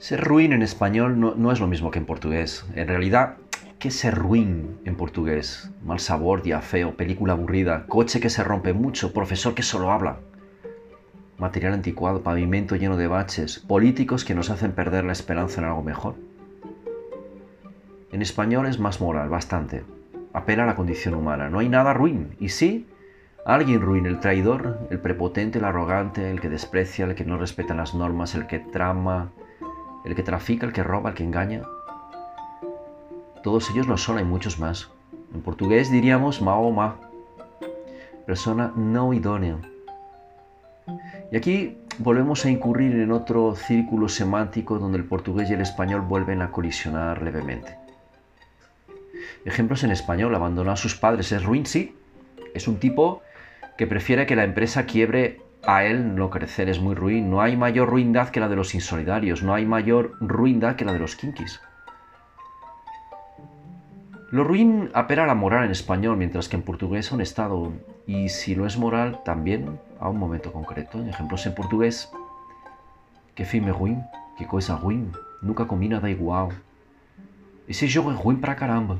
Ser ruin en español no, es lo mismo que en portugués. En realidad, ¿qué es ser ruin en portugués? Mal sabor, día feo, película aburrida, coche que se rompe mucho, profesor que solo habla. Material anticuado, pavimento lleno de baches, políticos que nos hacen perder la esperanza en algo mejor. En español es más moral, bastante. Apela a la condición humana. No hay nada ruin. Y sí, alguien ruin, el traidor, el prepotente, el arrogante, el que desprecia, el que no respeta las normas, el que trama, el que trafica, el que roba, el que engaña. Todos ellos lo son, hay muchos más. En portugués diríamos Mahoma, persona no idónea. Y aquí volvemos a incurrir en otro círculo semántico donde el portugués y el español vuelven a colisionar levemente. Ejemplos en español, abandonar a sus padres es ruin, sí. Es un tipo que prefiere que la empresa quiebre a él no crecer es muy ruin. No hay mayor ruindad que la de los insolidarios, no hay mayor ruindad que la de los kinkis. Lo ruin apela a la moral en español, mientras que en portugués a un estado, y si lo es moral, también a un momento concreto. Ejemplos en portugués. Que filme ruim, que coisa ruim, nunca comi nada igual. Ese jogo é ruim pra caramba.